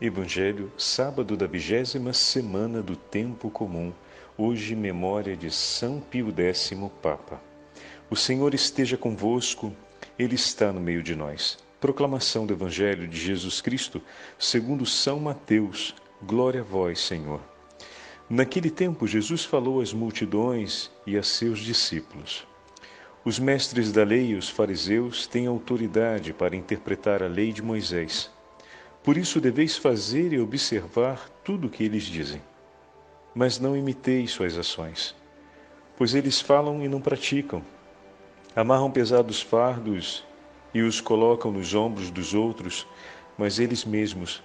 Evangelho, sábado da vigésima semana do Tempo Comum, hoje memória de São Pio X, Papa. O Senhor esteja convosco, Ele está no meio de nós. Proclamação do Evangelho de Jesus Cristo, segundo São Mateus. Glória a vós, Senhor. Naquele tempo, Jesus falou às multidões e a seus discípulos. Os mestres da lei e os fariseus têm autoridade para interpretar a lei de Moisés. Por isso deveis fazer e observar tudo o que eles dizem. Mas não imiteis suas ações, pois eles falam e não praticam. Amarram pesados fardos e os colocam nos ombros dos outros, mas eles mesmos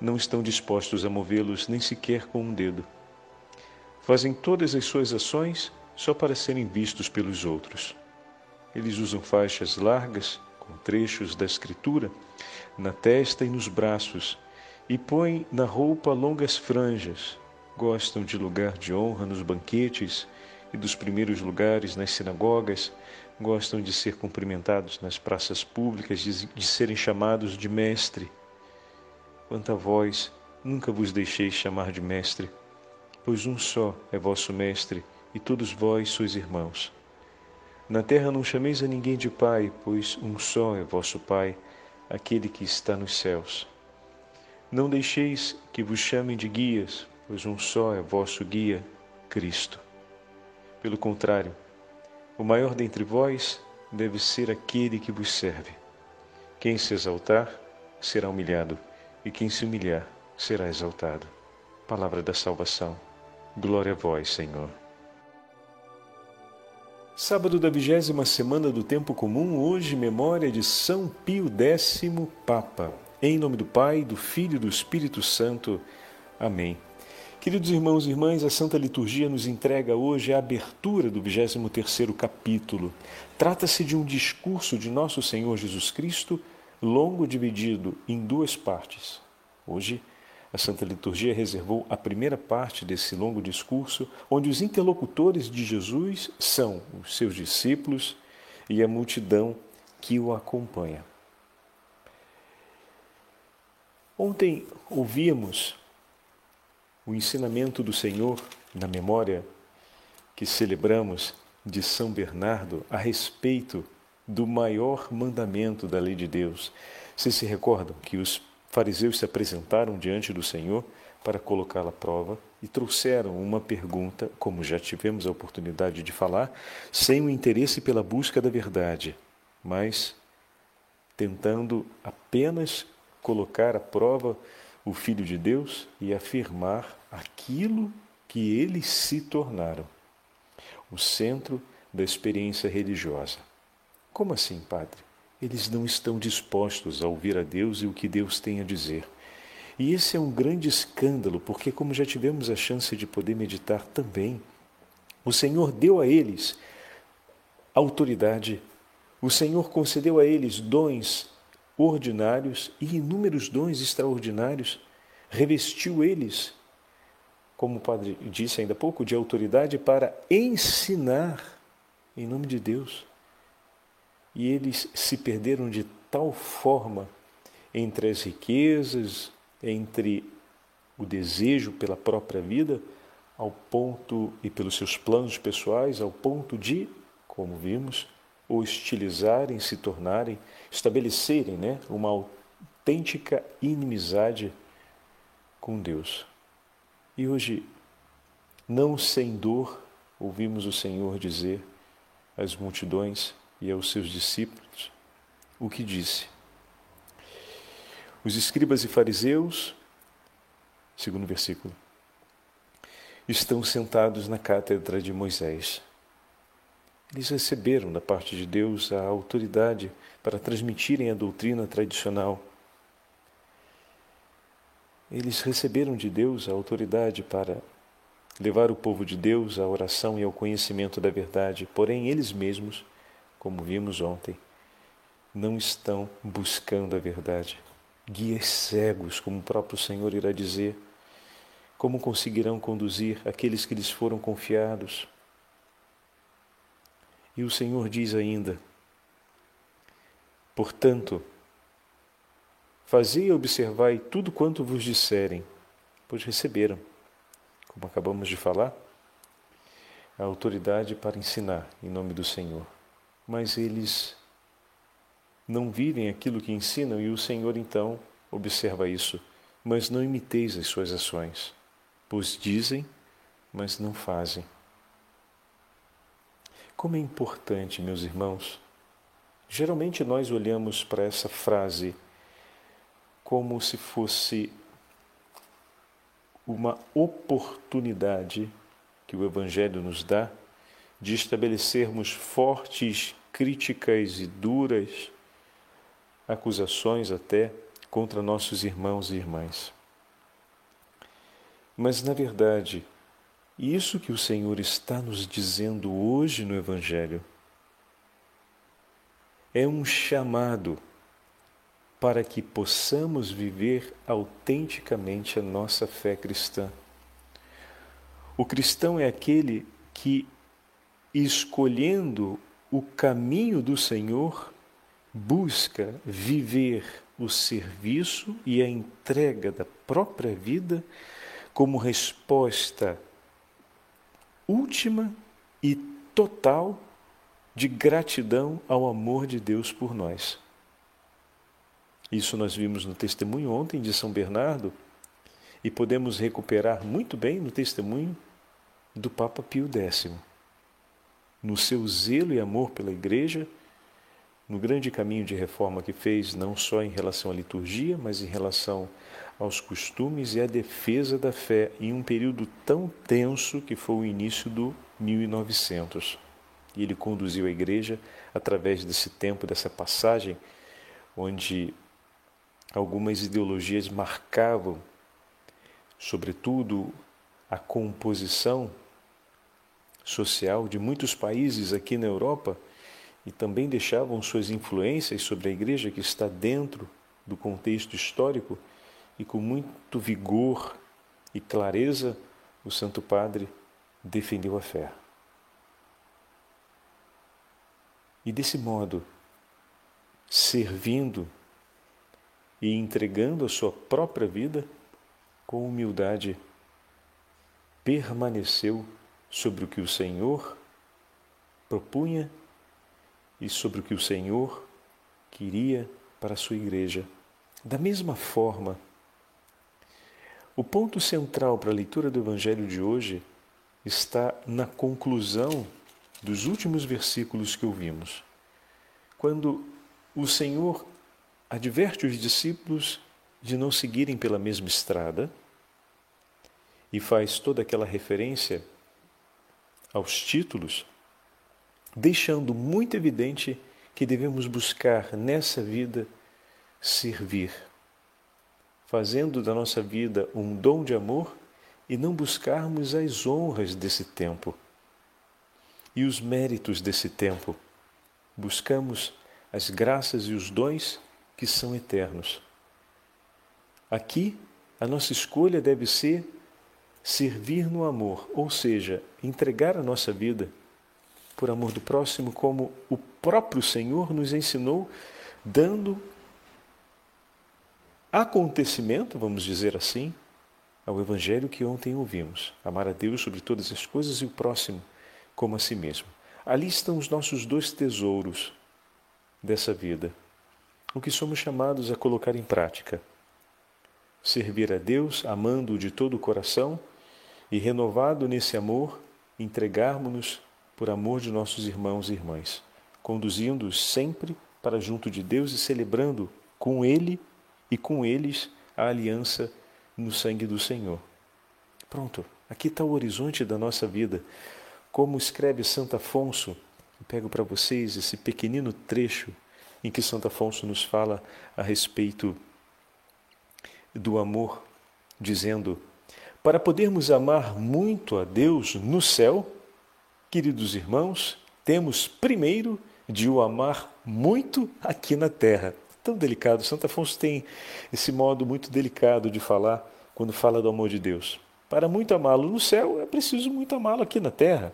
não estão dispostos a movê-los nem sequer com um dedo. Fazem todas as suas ações só para serem vistos pelos outros. Eles usam faixas largas com trechos da Escritura na testa e nos braços, e põem na roupa longas franjas. Gostam de lugar de honra nos banquetes e dos primeiros lugares nas sinagogas. Gostam de ser cumprimentados nas praças públicas, de, de serem chamados de mestre. Quanto a vós, nunca vos deixeis chamar de mestre, pois um só é vosso mestre, e todos vós sois irmãos. Na terra não chameis a ninguém de Pai, pois um só é vosso Pai, aquele que está nos céus. Não deixeis que vos chamem de guias, pois um só é vosso guia, Cristo. Pelo contrário, o maior dentre vós deve ser aquele que vos serve. Quem se exaltar será humilhado, e quem se humilhar será exaltado. Palavra da salvação. Glória a vós, Senhor. Sábado da vigésima semana do Tempo Comum, hoje memória de São Pio X, Papa. Em nome do Pai, do Filho e do Espírito Santo. Amém. Queridos irmãos e irmãs, a Santa Liturgia nos entrega hoje a abertura do 23º capítulo. Trata-se de um discurso de nosso Senhor Jesus Cristo, longo dividido em duas partes. Hoje, a Santa Liturgia reservou a primeira parte desse longo discurso, onde os interlocutores de Jesus são os seus discípulos e a multidão que o acompanha. Ontem ouvimos o ensinamento do Senhor na memória que celebramos de São Bernardo a respeito do maior mandamento da lei de Deus. Vocês se recordam que os fariseus se apresentaram diante do Senhor para colocá-la à prova e trouxeram uma pergunta, como já tivemos a oportunidade de falar, sem o interesse pela busca da verdade, mas tentando apenas colocar à prova o Filho de Deus e afirmar aquilo que eles se tornaram o centro da experiência religiosa. Como assim, Padre? Eles não estão dispostos a ouvir a Deus e o que Deus tem a dizer. E esse é um grande escândalo, porque, como já tivemos a chance de poder meditar também, o Senhor deu a eles autoridade, o Senhor concedeu a eles dons ordinários e inúmeros dons extraordinários, revestiu eles, como o Padre disse ainda há pouco, de autoridade para ensinar em nome de Deus e eles se perderam de tal forma entre as riquezas, entre o desejo pela própria vida, ao ponto e pelos seus planos pessoais, ao ponto de, como vimos, hostilizarem, se tornarem, estabelecerem né, uma autêntica inimizade com Deus. E hoje, não sem dor, ouvimos o Senhor dizer às multidões: e aos seus discípulos o que disse. Os escribas e fariseus, segundo versículo, estão sentados na cátedra de Moisés. Eles receberam da parte de Deus a autoridade para transmitirem a doutrina tradicional. Eles receberam de Deus a autoridade para levar o povo de Deus à oração e ao conhecimento da verdade, porém eles mesmos como vimos ontem, não estão buscando a verdade. Guias cegos, como o próprio Senhor irá dizer, como conseguirão conduzir aqueles que lhes foram confiados? E o Senhor diz ainda: Portanto, Fazei e observai tudo quanto vos disserem, pois receberam, como acabamos de falar, a autoridade para ensinar em nome do Senhor. Mas eles não vivem aquilo que ensinam e o Senhor então observa isso. Mas não imiteis as suas ações, pois dizem, mas não fazem. Como é importante, meus irmãos. Geralmente nós olhamos para essa frase como se fosse uma oportunidade que o Evangelho nos dá de estabelecermos fortes críticas e duras acusações até contra nossos irmãos e irmãs. Mas, na verdade, isso que o Senhor está nos dizendo hoje no Evangelho é um chamado para que possamos viver autenticamente a nossa fé cristã. O cristão é aquele que, escolhendo o caminho do Senhor, busca viver o serviço e a entrega da própria vida como resposta última e total de gratidão ao amor de Deus por nós. Isso nós vimos no testemunho ontem de São Bernardo e podemos recuperar muito bem no testemunho do Papa Pio X. No seu zelo e amor pela Igreja, no grande caminho de reforma que fez, não só em relação à liturgia, mas em relação aos costumes e à defesa da fé em um período tão tenso que foi o início do 1900. E ele conduziu a igreja através desse tempo, dessa passagem, onde algumas ideologias marcavam, sobretudo, a composição social de muitos países aqui na Europa e também deixavam suas influências sobre a igreja que está dentro do contexto histórico e com muito vigor e clareza o Santo Padre defendeu a fé. E desse modo, servindo e entregando a sua própria vida, com humildade, permaneceu sobre o que o Senhor propunha e sobre o que o Senhor queria para a sua igreja. Da mesma forma, o ponto central para a leitura do Evangelho de hoje está na conclusão dos últimos versículos que ouvimos, quando o Senhor adverte os discípulos de não seguirem pela mesma estrada e faz toda aquela referência aos títulos, deixando muito evidente que devemos buscar nessa vida servir fazendo da nossa vida um dom de amor e não buscarmos as honras desse tempo e os méritos desse tempo. Buscamos as graças e os dons que são eternos. Aqui, a nossa escolha deve ser servir no amor, ou seja, entregar a nossa vida por amor do próximo, como o próprio Senhor nos ensinou, dando acontecimento, vamos dizer assim, ao Evangelho que ontem ouvimos: amar a Deus sobre todas as coisas e o próximo como a si mesmo. Ali estão os nossos dois tesouros dessa vida, o que somos chamados a colocar em prática. Servir a Deus amando-o de todo o coração e, renovado nesse amor, entregarmos-nos por amor de nossos irmãos e irmãs, conduzindo-os sempre para junto de Deus e celebrando com Ele e com eles a aliança no sangue do Senhor. Pronto, aqui está o horizonte da nossa vida. Como escreve Santo Afonso, eu pego para vocês esse pequenino trecho em que Santo Afonso nos fala a respeito do amor, dizendo: Para podermos amar muito a Deus no céu, queridos irmãos, temos primeiro de o amar muito aqui na terra tão delicado. Santo Afonso tem esse modo muito delicado de falar quando fala do amor de Deus. Para muito amá-lo no céu, é preciso muito amá-lo aqui na terra.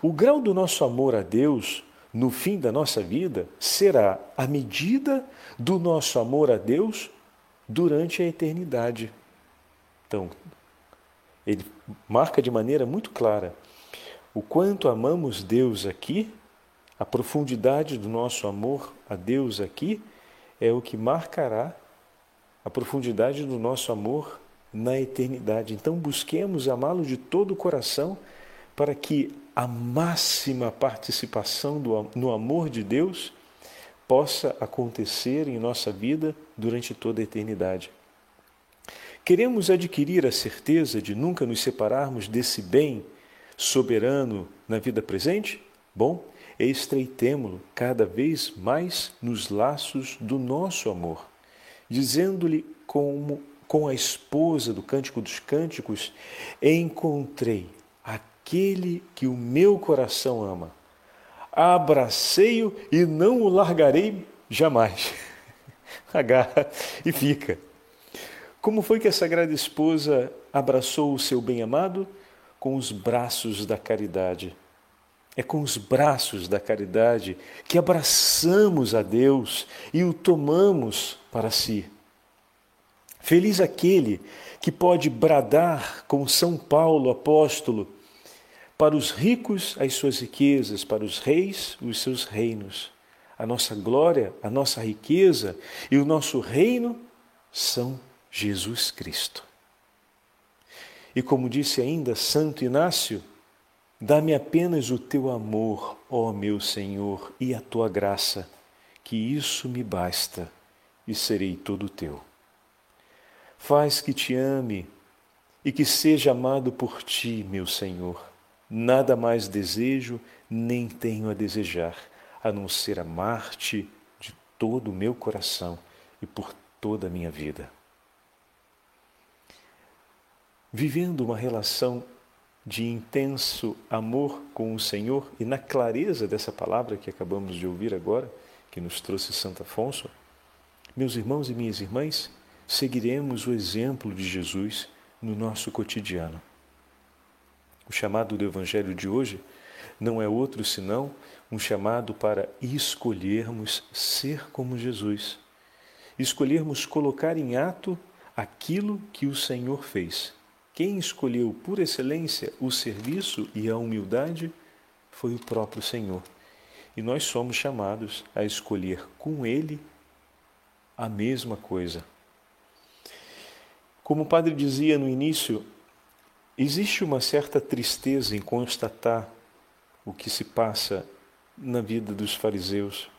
O grau do nosso amor a Deus no fim da nossa vida será a medida do nosso amor a Deus durante a eternidade. Então, ele marca de maneira muito clara o quanto amamos Deus aqui, a profundidade do nosso amor a Deus aqui é o que marcará a profundidade do nosso amor na eternidade. Então, busquemos amá-lo de todo o coração para que a máxima participação do, no amor de Deus possa acontecer em nossa vida durante toda a eternidade. Queremos adquirir a certeza de nunca nos separarmos desse bem soberano na vida presente? Bom, estreitemo-lo cada vez mais nos laços do nosso amor, dizendo-lhe como com a esposa do Cântico dos Cânticos, encontrei aquele que o meu coração ama. Abracei-o e não o largarei jamais. Agarra e fica. Como foi que a Sagrada Esposa abraçou o seu bem-amado? Com os braços da caridade. É com os braços da caridade que abraçamos a Deus e o tomamos para si. Feliz aquele que pode bradar com São Paulo, apóstolo, para os ricos as suas riquezas, para os reis os seus reinos. A nossa glória, a nossa riqueza e o nosso reino são Jesus Cristo. E como disse ainda Santo Inácio, dá-me apenas o teu amor, ó meu Senhor, e a tua graça, que isso me basta e serei todo teu. Faz que te ame e que seja amado por ti, meu Senhor. Nada mais desejo, nem tenho a desejar, a não ser amar-te de todo o meu coração e por toda a minha vida vivendo uma relação de intenso amor com o Senhor e na clareza dessa palavra que acabamos de ouvir agora, que nos trouxe Santo Afonso, meus irmãos e minhas irmãs, seguiremos o exemplo de Jesus no nosso cotidiano. O chamado do Evangelho de hoje não é outro senão um chamado para escolhermos ser como Jesus, escolhermos colocar em ato aquilo que o Senhor fez quem escolheu por excelência o serviço e a humildade foi o próprio Senhor. E nós somos chamados a escolher com Ele a mesma coisa. Como o padre dizia no início, existe uma certa tristeza em constatar o que se passa na vida dos fariseus,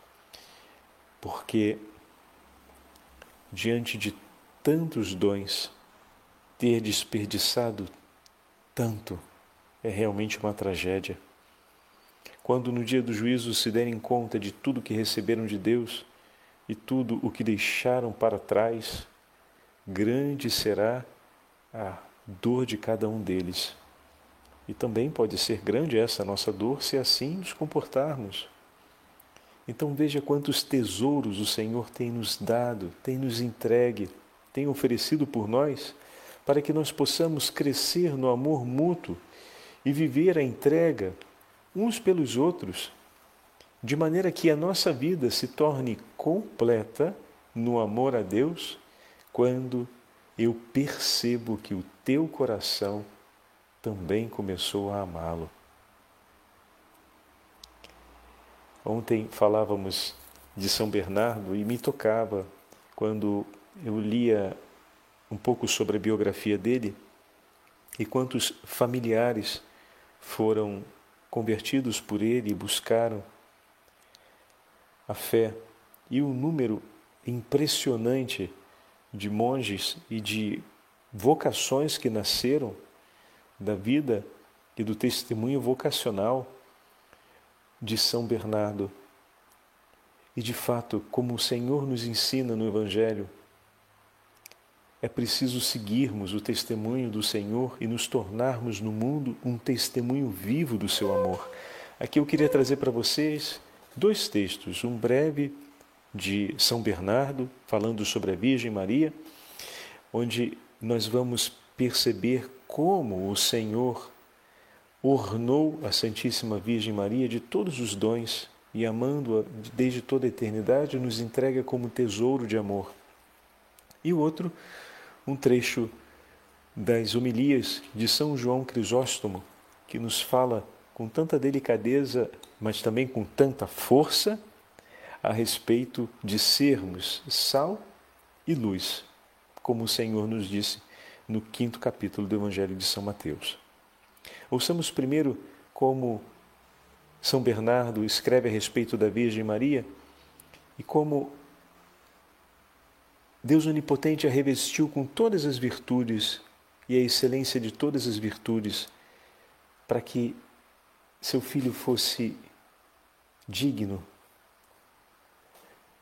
porque diante de tantos dons, ter desperdiçado tanto é realmente uma tragédia. Quando no dia do juízo se derem conta de tudo que receberam de Deus e tudo o que deixaram para trás, grande será a dor de cada um deles. E também pode ser grande essa nossa dor se assim nos comportarmos. Então veja quantos tesouros o Senhor tem nos dado, tem nos entregue, tem oferecido por nós para que nós possamos crescer no amor mútuo e viver a entrega uns pelos outros, de maneira que a nossa vida se torne completa no amor a Deus quando eu percebo que o teu coração também começou a amá-lo. Ontem falávamos de São Bernardo e me tocava quando eu lia um pouco sobre a biografia dele e quantos familiares foram convertidos por ele e buscaram a fé e o número impressionante de monges e de vocações que nasceram da vida e do testemunho vocacional de São Bernardo. E de fato, como o Senhor nos ensina no Evangelho, é preciso seguirmos o testemunho do Senhor e nos tornarmos no mundo um testemunho vivo do seu amor. Aqui eu queria trazer para vocês dois textos, um breve de São Bernardo, falando sobre a Virgem Maria, onde nós vamos perceber como o Senhor ornou a Santíssima Virgem Maria de todos os dons e amando-a desde toda a eternidade, nos entrega como tesouro de amor. E o outro, um trecho das homilias de São João Crisóstomo, que nos fala com tanta delicadeza, mas também com tanta força, a respeito de sermos sal e luz, como o Senhor nos disse no quinto capítulo do Evangelho de São Mateus. Ouçamos primeiro como São Bernardo escreve a respeito da Virgem Maria e como Deus Onipotente a revestiu com todas as virtudes e a excelência de todas as virtudes para que seu filho fosse digno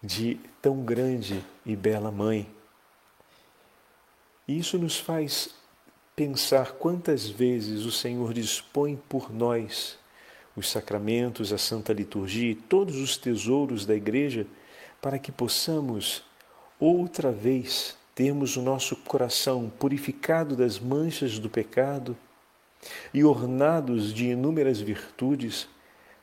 de tão grande e bela mãe. E isso nos faz pensar quantas vezes o Senhor dispõe por nós os sacramentos, a Santa Liturgia e todos os tesouros da Igreja para que possamos outra vez termos o nosso coração purificado das manchas do pecado e ornados de inúmeras virtudes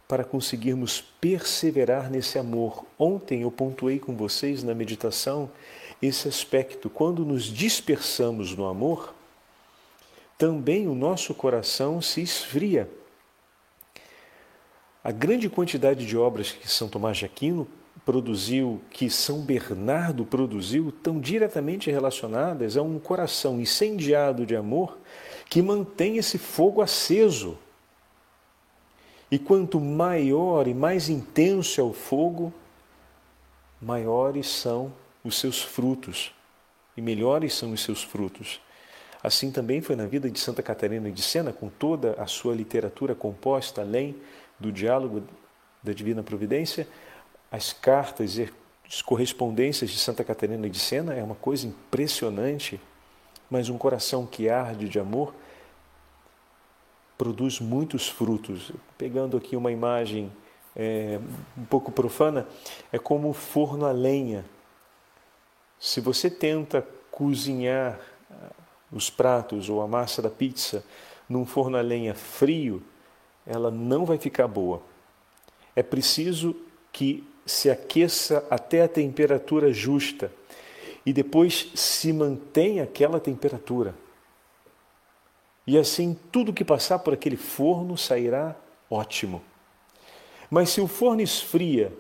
para conseguirmos perseverar nesse amor. Ontem eu pontuei com vocês na meditação esse aspecto. Quando nos dispersamos no amor, também o nosso coração se esfria. A grande quantidade de obras que São Tomás de Aquino produziu, que São Bernardo produziu, estão diretamente relacionadas a um coração incendiado de amor que mantém esse fogo aceso. E quanto maior e mais intenso é o fogo, maiores são os seus frutos e melhores são os seus frutos. Assim também foi na vida de Santa Catarina de Sena, com toda a sua literatura composta, além do diálogo da Divina Providência, as cartas e as correspondências de Santa Catarina de Sena é uma coisa impressionante, mas um coração que arde de amor produz muitos frutos. Pegando aqui uma imagem é, um pouco profana, é como forno a lenha. Se você tenta cozinhar ah, os pratos ou a massa da pizza num forno a lenha frio, ela não vai ficar boa. É preciso que se aqueça até a temperatura justa e depois se mantém aquela temperatura. E assim tudo que passar por aquele forno sairá ótimo. Mas se o forno esfria,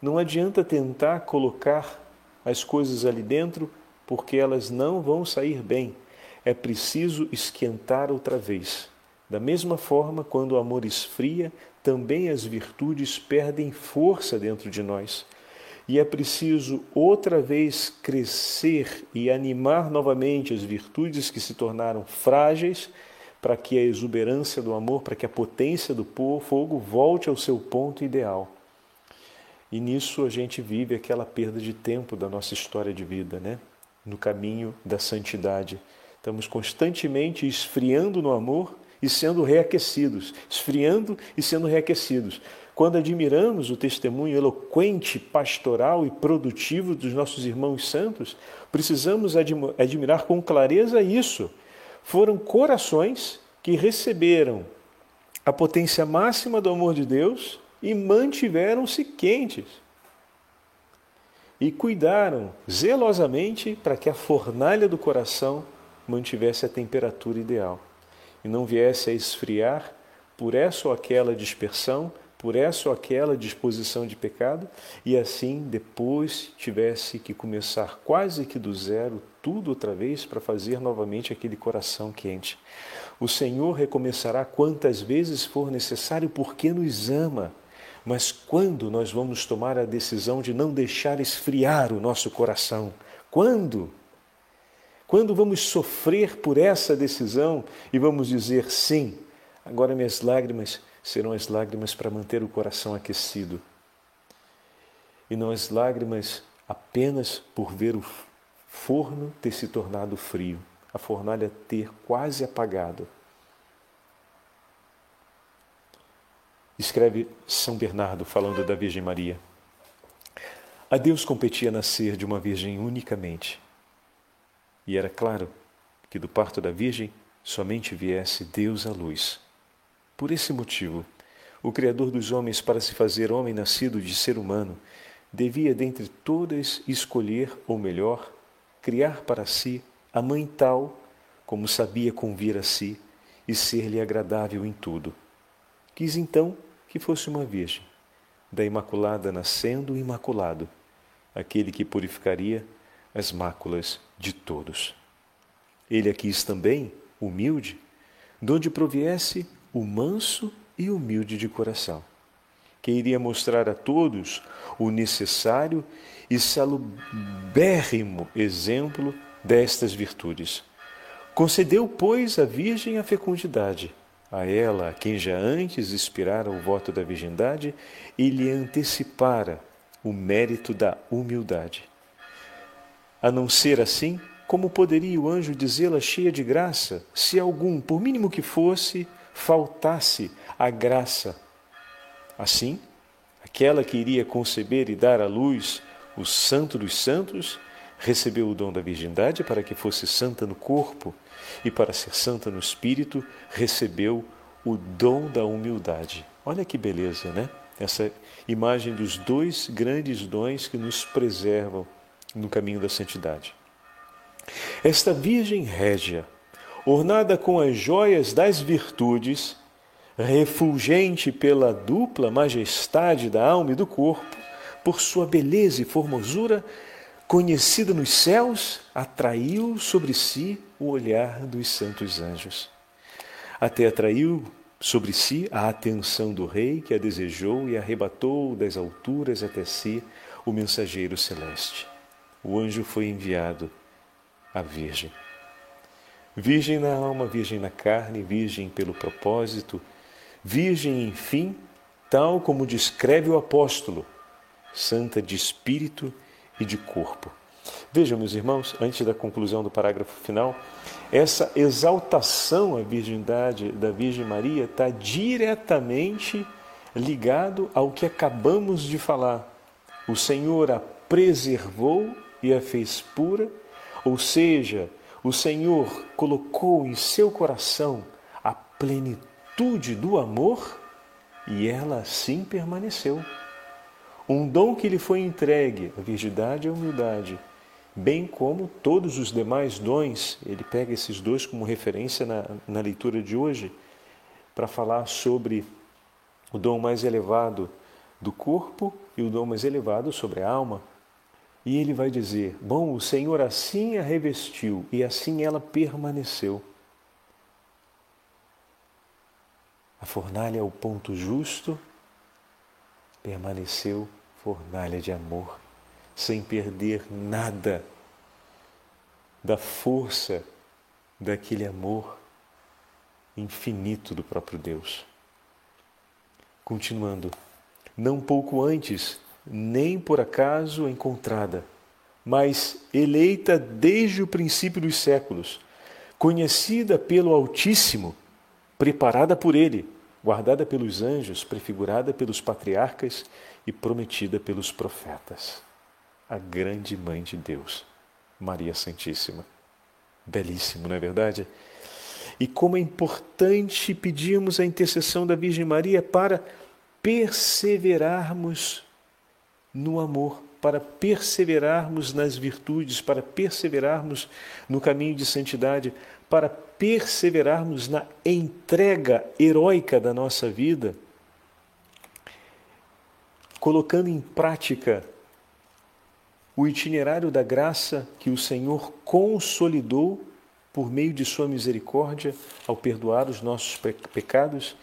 não adianta tentar colocar as coisas ali dentro, porque elas não vão sair bem. É preciso esquentar outra vez. Da mesma forma, quando o amor esfria, também as virtudes perdem força dentro de nós. E é preciso outra vez crescer e animar novamente as virtudes que se tornaram frágeis, para que a exuberância do amor, para que a potência do fogo volte ao seu ponto ideal. E nisso a gente vive aquela perda de tempo da nossa história de vida, né? No caminho da santidade. Estamos constantemente esfriando no amor e sendo reaquecidos, esfriando e sendo reaquecidos. Quando admiramos o testemunho eloquente, pastoral e produtivo dos nossos irmãos santos, precisamos admirar com clareza isso. Foram corações que receberam a potência máxima do amor de Deus e mantiveram-se quentes. E cuidaram zelosamente para que a fornalha do coração mantivesse a temperatura ideal e não viesse a esfriar por essa ou aquela dispersão, por essa ou aquela disposição de pecado, e assim depois tivesse que começar quase que do zero tudo outra vez para fazer novamente aquele coração quente. O Senhor recomeçará quantas vezes for necessário, porque nos ama. Mas quando nós vamos tomar a decisão de não deixar esfriar o nosso coração? Quando? Quando vamos sofrer por essa decisão e vamos dizer sim, agora minhas lágrimas serão as lágrimas para manter o coração aquecido. E não as lágrimas apenas por ver o forno ter se tornado frio, a fornalha ter quase apagado. Escreve São Bernardo falando da Virgem Maria. A Deus competia nascer de uma virgem unicamente e era claro que do parto da Virgem somente viesse Deus à luz. Por esse motivo, o Criador dos homens, para se fazer homem nascido de ser humano, devia dentre todas escolher, ou melhor, criar para si a mãe tal, como sabia convir a si, e ser-lhe agradável em tudo. Quis então que fosse uma virgem, da Imaculada nascendo o Imaculado, aquele que purificaria as máculas de todos. Ele a quis também, humilde, donde proviesse o manso e humilde de coração, que iria mostrar a todos o necessário e salubérrimo exemplo destas virtudes. Concedeu, pois, à Virgem a fecundidade, a ela, a quem já antes inspirara o voto da virgindade e lhe antecipara o mérito da humildade. A não ser assim, como poderia o anjo dizê-la cheia de graça, se algum, por mínimo que fosse, faltasse a graça? Assim, aquela que iria conceber e dar à luz o Santo dos Santos, recebeu o dom da virgindade para que fosse santa no corpo, e para ser santa no espírito, recebeu o dom da humildade. Olha que beleza, né? Essa imagem dos dois grandes dons que nos preservam no caminho da santidade. Esta Virgem Régia, ornada com as joias das virtudes, refulgente pela dupla majestade da alma e do corpo, por sua beleza e formosura, conhecida nos céus, atraiu sobre si o olhar dos santos anjos. Até atraiu sobre si a atenção do rei que a desejou e arrebatou das alturas até si o mensageiro celeste. O anjo foi enviado à Virgem. Virgem na alma, virgem na carne, virgem pelo propósito, virgem, enfim, tal como descreve o apóstolo, santa de espírito e de corpo. Vejam, meus irmãos, antes da conclusão do parágrafo final, essa exaltação à virgindade da Virgem Maria está diretamente ligado ao que acabamos de falar. O Senhor a preservou e a fez pura, ou seja, o Senhor colocou em seu coração a plenitude do amor e ela assim permaneceu. Um dom que lhe foi entregue, a virgindade e a humildade, bem como todos os demais dons, ele pega esses dois como referência na, na leitura de hoje, para falar sobre o dom mais elevado do corpo e o dom mais elevado sobre a alma. E ele vai dizer: Bom, o Senhor assim a revestiu e assim ela permaneceu. A fornalha é o ponto justo, permaneceu fornalha de amor sem perder nada da força daquele amor infinito do próprio Deus. Continuando, não pouco antes, nem por acaso encontrada, mas eleita desde o princípio dos séculos, conhecida pelo Altíssimo, preparada por Ele, guardada pelos anjos, prefigurada pelos patriarcas e prometida pelos profetas a grande mãe de Deus, Maria Santíssima. Belíssimo, não é verdade? E como é importante pedirmos a intercessão da Virgem Maria para perseverarmos no amor, para perseverarmos nas virtudes, para perseverarmos no caminho de santidade, para perseverarmos na entrega heróica da nossa vida, colocando em prática o itinerário da graça que o Senhor consolidou por meio de Sua misericórdia ao perdoar os nossos pecados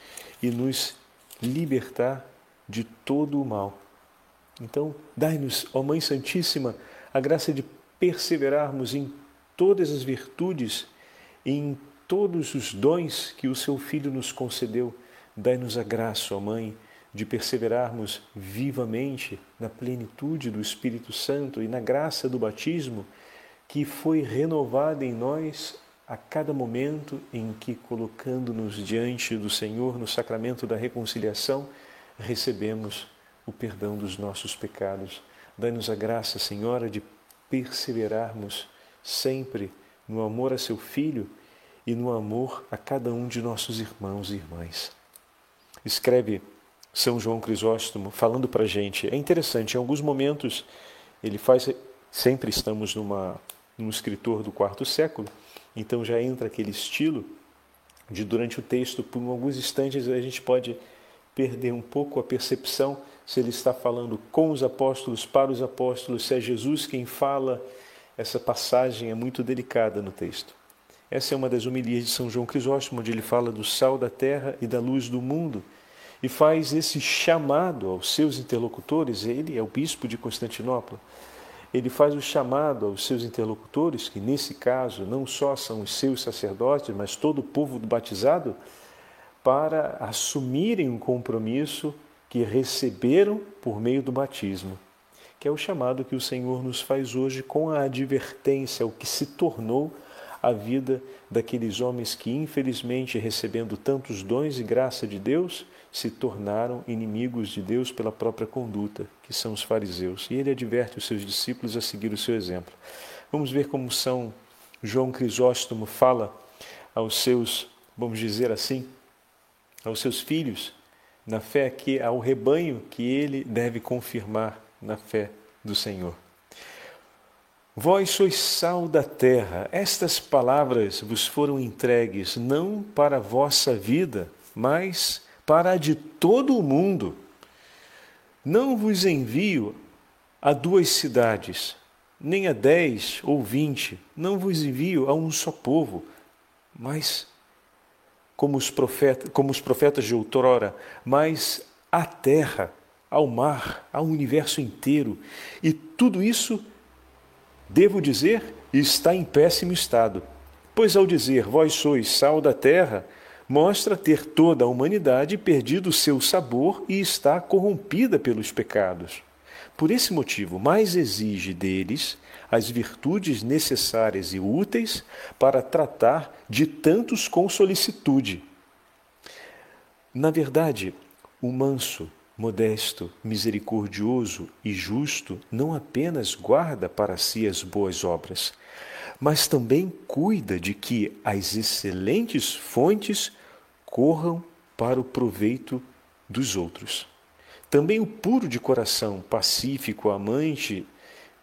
e nos libertar de todo o mal. Então, dai-nos, ó Mãe Santíssima, a graça de perseverarmos em todas as virtudes, em todos os dons que o Seu Filho nos concedeu. Dai-nos a graça, ó Mãe, de perseverarmos vivamente na plenitude do Espírito Santo e na graça do batismo que foi renovada em nós a cada momento em que, colocando-nos diante do Senhor no sacramento da reconciliação, recebemos o perdão dos nossos pecados. Dai-nos a graça, Senhora, de perseverarmos sempre no amor a seu Filho e no amor a cada um de nossos irmãos e irmãs. Escreve São João Crisóstomo falando para a gente. É interessante, em alguns momentos ele faz. Sempre estamos numa, num escritor do quarto século, então já entra aquele estilo de durante o texto, por alguns instantes, a gente pode perder um pouco a percepção se ele está falando com os apóstolos, para os apóstolos, se é Jesus quem fala. Essa passagem é muito delicada no texto. Essa é uma das homilias de São João Crisóstomo, onde ele fala do sal da terra e da luz do mundo e faz esse chamado aos seus interlocutores. Ele é o bispo de Constantinopla. Ele faz o chamado aos seus interlocutores, que nesse caso não só são os seus sacerdotes, mas todo o povo batizado, para assumirem um compromisso que receberam por meio do batismo, que é o chamado que o Senhor nos faz hoje com a advertência, o que se tornou a vida daqueles homens que, infelizmente, recebendo tantos dons e graça de Deus, se tornaram inimigos de Deus pela própria conduta, que são os fariseus. E ele adverte os seus discípulos a seguir o seu exemplo. Vamos ver como São João Crisóstomo fala aos seus, vamos dizer assim, aos seus filhos, na fé que ao rebanho que ele deve confirmar na fé do Senhor. Vós sois sal da terra. Estas palavras vos foram entregues não para a vossa vida, mas para a de todo o mundo. Não vos envio a duas cidades, nem a dez ou vinte, não vos envio a um só povo, mas como os profetas, como os profetas de outrora, mas à terra, ao mar, ao universo inteiro. E tudo isso, devo dizer, está em péssimo estado. Pois ao dizer vós sois sal da terra, mostra ter toda a humanidade perdido o seu sabor e está corrompida pelos pecados. Por esse motivo, mais exige deles as virtudes necessárias e úteis para tratar de tantos com solicitude. Na verdade, o manso, modesto, misericordioso e justo não apenas guarda para si as boas obras, mas também cuida de que as excelentes fontes corram para o proveito dos outros. Também o puro de coração, pacífico, amante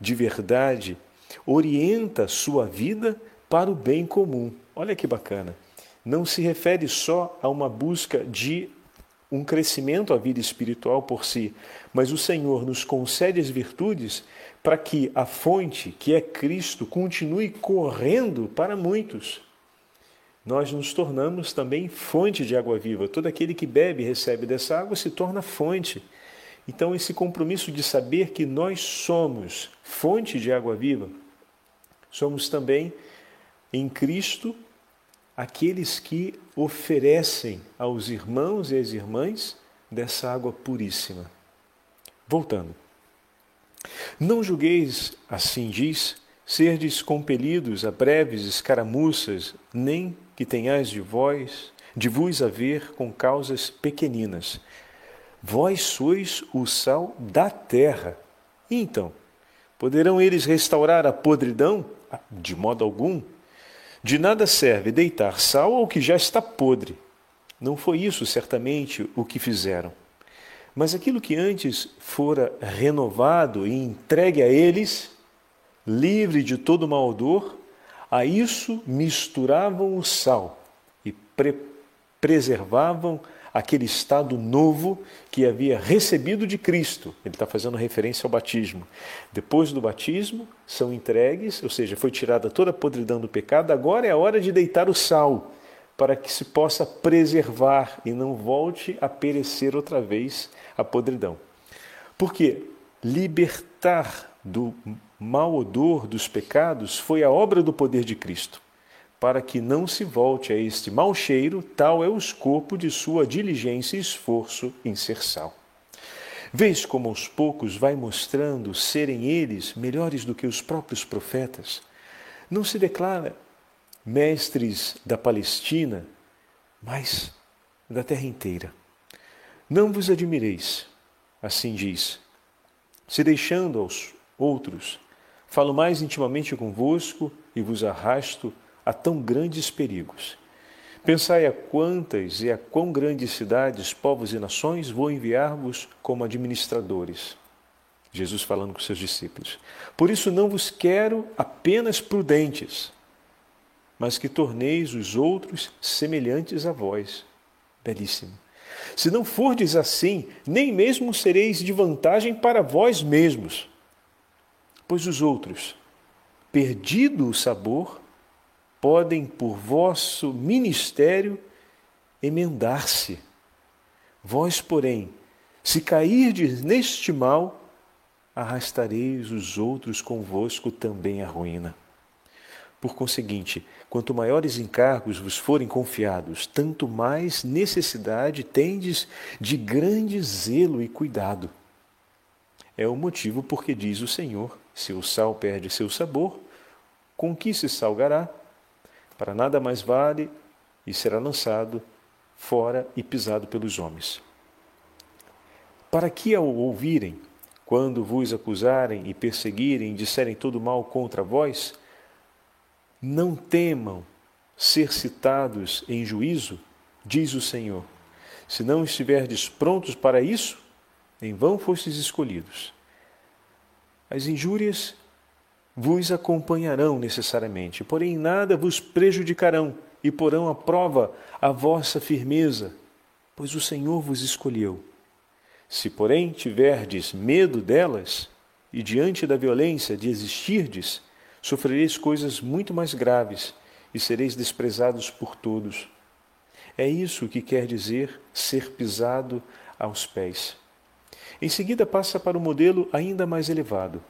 de verdade, orienta sua vida para o bem comum. Olha que bacana. Não se refere só a uma busca de um crescimento à vida espiritual por si, mas o Senhor nos concede as virtudes para que a fonte, que é Cristo, continue correndo para muitos. Nós nos tornamos também fonte de água viva. Todo aquele que bebe e recebe dessa água se torna fonte. Então, esse compromisso de saber que nós somos fonte de água viva, somos também em Cristo aqueles que oferecem aos irmãos e às irmãs dessa água puríssima. Voltando. Não julgueis, assim diz, serdes compelidos a breves escaramuças, nem que tenhais de vós, de vos a ver com causas pequeninas, Vós sois o sal da terra. E então, poderão eles restaurar a podridão? De modo algum. De nada serve deitar sal ao que já está podre. Não foi isso, certamente, o que fizeram. Mas aquilo que antes fora renovado e entregue a eles, livre de todo mau odor, a isso misturavam o sal e pre preservavam aquele estado novo que havia recebido de Cristo. Ele está fazendo referência ao batismo. Depois do batismo, são entregues, ou seja, foi tirada toda a podridão do pecado, agora é a hora de deitar o sal, para que se possa preservar e não volte a perecer outra vez a podridão. Porque libertar do mau odor dos pecados foi a obra do poder de Cristo para que não se volte a este mau cheiro, tal é o escopo de sua diligência e esforço sal. Vês como aos poucos vai mostrando serem eles melhores do que os próprios profetas? Não se declara mestres da Palestina, mas da terra inteira. Não vos admireis, assim diz, se deixando aos outros, falo mais intimamente convosco e vos arrasto a tão grandes perigos. Pensai a quantas e a quão grandes cidades, povos e nações vou enviar-vos como administradores. Jesus falando com seus discípulos. Por isso não vos quero apenas prudentes, mas que torneis os outros semelhantes a vós. Belíssimo. Se não fordes assim, nem mesmo sereis de vantagem para vós mesmos. Pois os outros, perdido o sabor, podem, por vosso ministério, emendar-se. Vós, porém, se cairdes neste mal, arrastareis os outros convosco também à ruína. Por conseguinte, quanto maiores encargos vos forem confiados, tanto mais necessidade tendes de grande zelo e cuidado. É o motivo porque diz o Senhor: se o sal perde seu sabor, com que se salgará? Para nada mais vale e será lançado fora e pisado pelos homens. Para que ao ouvirem, quando vos acusarem e perseguirem e disserem todo mal contra vós, não temam ser citados em juízo, diz o Senhor. Se não estiverdes prontos para isso, em vão fostes escolhidos. As injúrias vos acompanharão necessariamente, porém nada vos prejudicarão e porão à prova a vossa firmeza, pois o Senhor vos escolheu. Se, porém, tiverdes medo delas e diante da violência desistirdes, sofrereis coisas muito mais graves e sereis desprezados por todos. É isso que quer dizer ser pisado aos pés. Em seguida, passa para o modelo ainda mais elevado.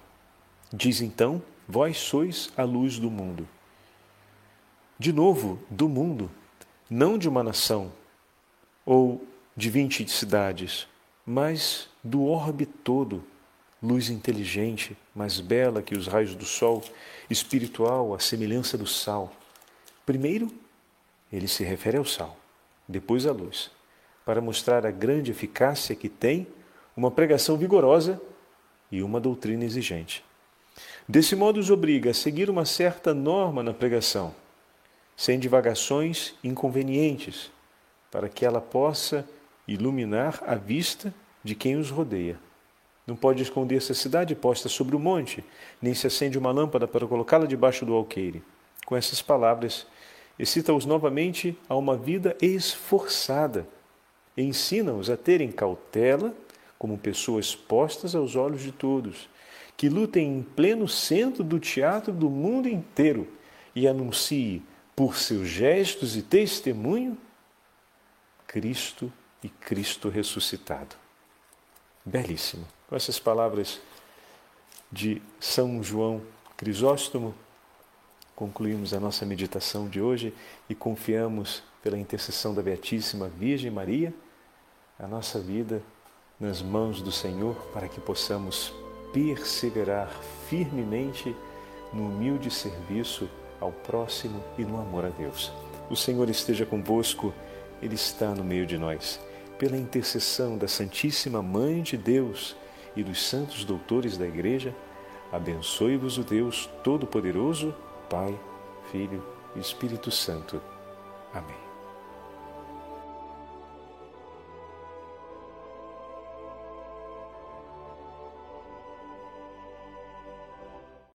Diz então: Vós sois a luz do mundo. De novo, do mundo, não de uma nação ou de vinte cidades, mas do orbe todo luz inteligente, mais bela que os raios do sol, espiritual, à semelhança do sal. Primeiro, ele se refere ao sal, depois à luz, para mostrar a grande eficácia que tem uma pregação vigorosa e uma doutrina exigente. Desse modo, os obriga a seguir uma certa norma na pregação, sem divagações inconvenientes, para que ela possa iluminar a vista de quem os rodeia. Não pode esconder-se a cidade posta sobre o monte, nem se acende uma lâmpada para colocá-la debaixo do alqueire. Com essas palavras, excita-os novamente a uma vida esforçada. Ensina-os a terem cautela como pessoas postas aos olhos de todos, que lutem em pleno centro do teatro do mundo inteiro e anuncie, por seus gestos e testemunho, Cristo e Cristo ressuscitado. Belíssimo com essas palavras de São João Crisóstomo, concluímos a nossa meditação de hoje e confiamos pela intercessão da Beatíssima Virgem Maria a nossa vida nas mãos do Senhor para que possamos perseverar firmemente no humilde serviço ao próximo e no amor a Deus. O Senhor esteja convosco, Ele está no meio de nós. Pela intercessão da Santíssima Mãe de Deus, e dos santos doutores da Igreja, abençoe-vos o Deus Todo-Poderoso, Pai, Filho e Espírito Santo. Amém.